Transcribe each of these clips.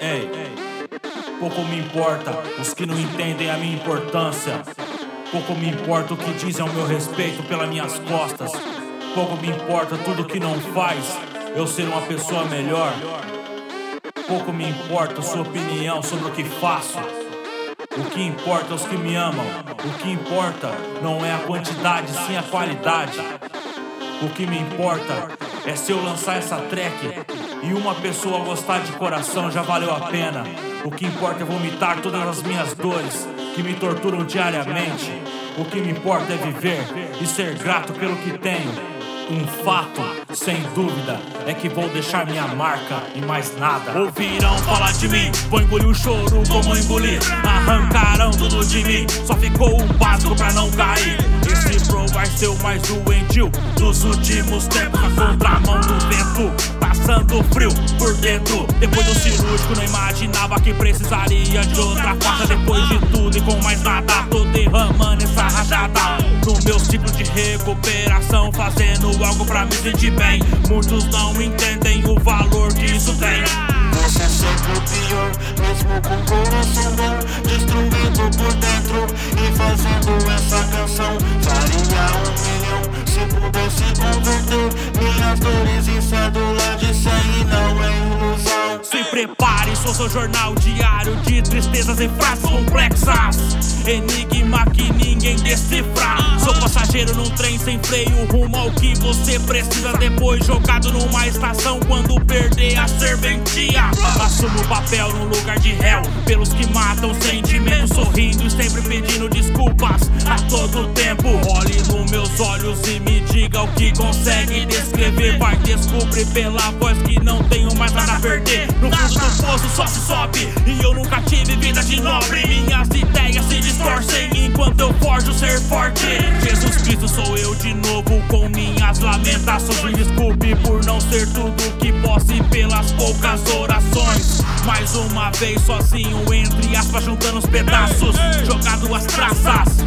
Ei, pouco me importa os que não entendem a minha importância. Pouco me importa o que dizem ao meu respeito pelas minhas costas. Pouco me importa tudo que não faz eu ser uma pessoa melhor. Pouco me importa sua opinião sobre o que faço. O que importa é os que me amam. O que importa não é a quantidade, sim a qualidade. O que me importa é se eu lançar essa track e uma pessoa gostar de coração já valeu a pena. O que importa é vomitar todas as minhas dores que me torturam diariamente. O que me importa é viver e ser grato pelo que tenho. Um fato, sem dúvida, é que vou deixar minha marca e mais nada. Ouvirão falar de mim, vou engolir o choro como engolir. Arrancarão tudo de mim, só ficou o básico pra não cair. Esse flow vai ser o mais doentio dos últimos tempos. Na contramão do vento, passando frio por dentro. Depois do cirúrgico, não imaginava que precisaria de outra faca. Depois de tudo e com mais nada, tô derramando essa rajada no meu ciclo de recuperação, fazendo algo pra me sentir bem. Muitos não entendem o valor que isso tem. Você é sempre o pior, mesmo com coração bom, destruído por dentro e fazendo essa canção. Faria um milhão se pudesse converter minhas dores em cédula prepare, sou seu jornal diário de tristezas e frases complexas. Enigma que ninguém decifra. Sou passageiro num trem sem freio, rumo ao que você precisa. Depois jogado numa estação quando perder a serventia. Assumo o papel no lugar de réu, pelos que matam sentimentos, sorrindo e sempre pedindo desculpas a todo tempo. Olhe nos meus olhos e me diga o que consegue descrever. Vai descobrir pela voz que não tenho mais nada a perder. No fundo do poço só se sobe, e eu nunca tive vida de nobre. Minhas ideias lamentações. Me desculpe por não ser tudo que posso e pelas poucas orações. Mais uma vez sozinho, entre aspas, juntando os pedaços, jogado as traças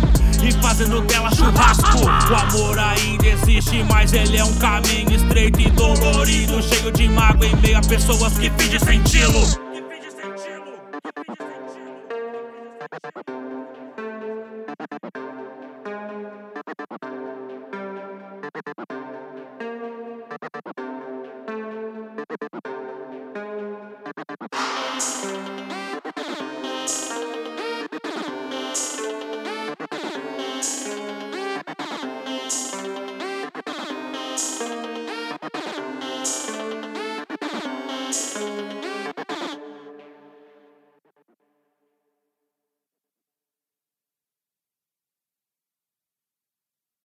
e fazendo dela churrasco. O amor ainda existe, mas ele é um caminho estreito e dolorido, cheio de mágoa em meio a pessoas que fingem senti-lo.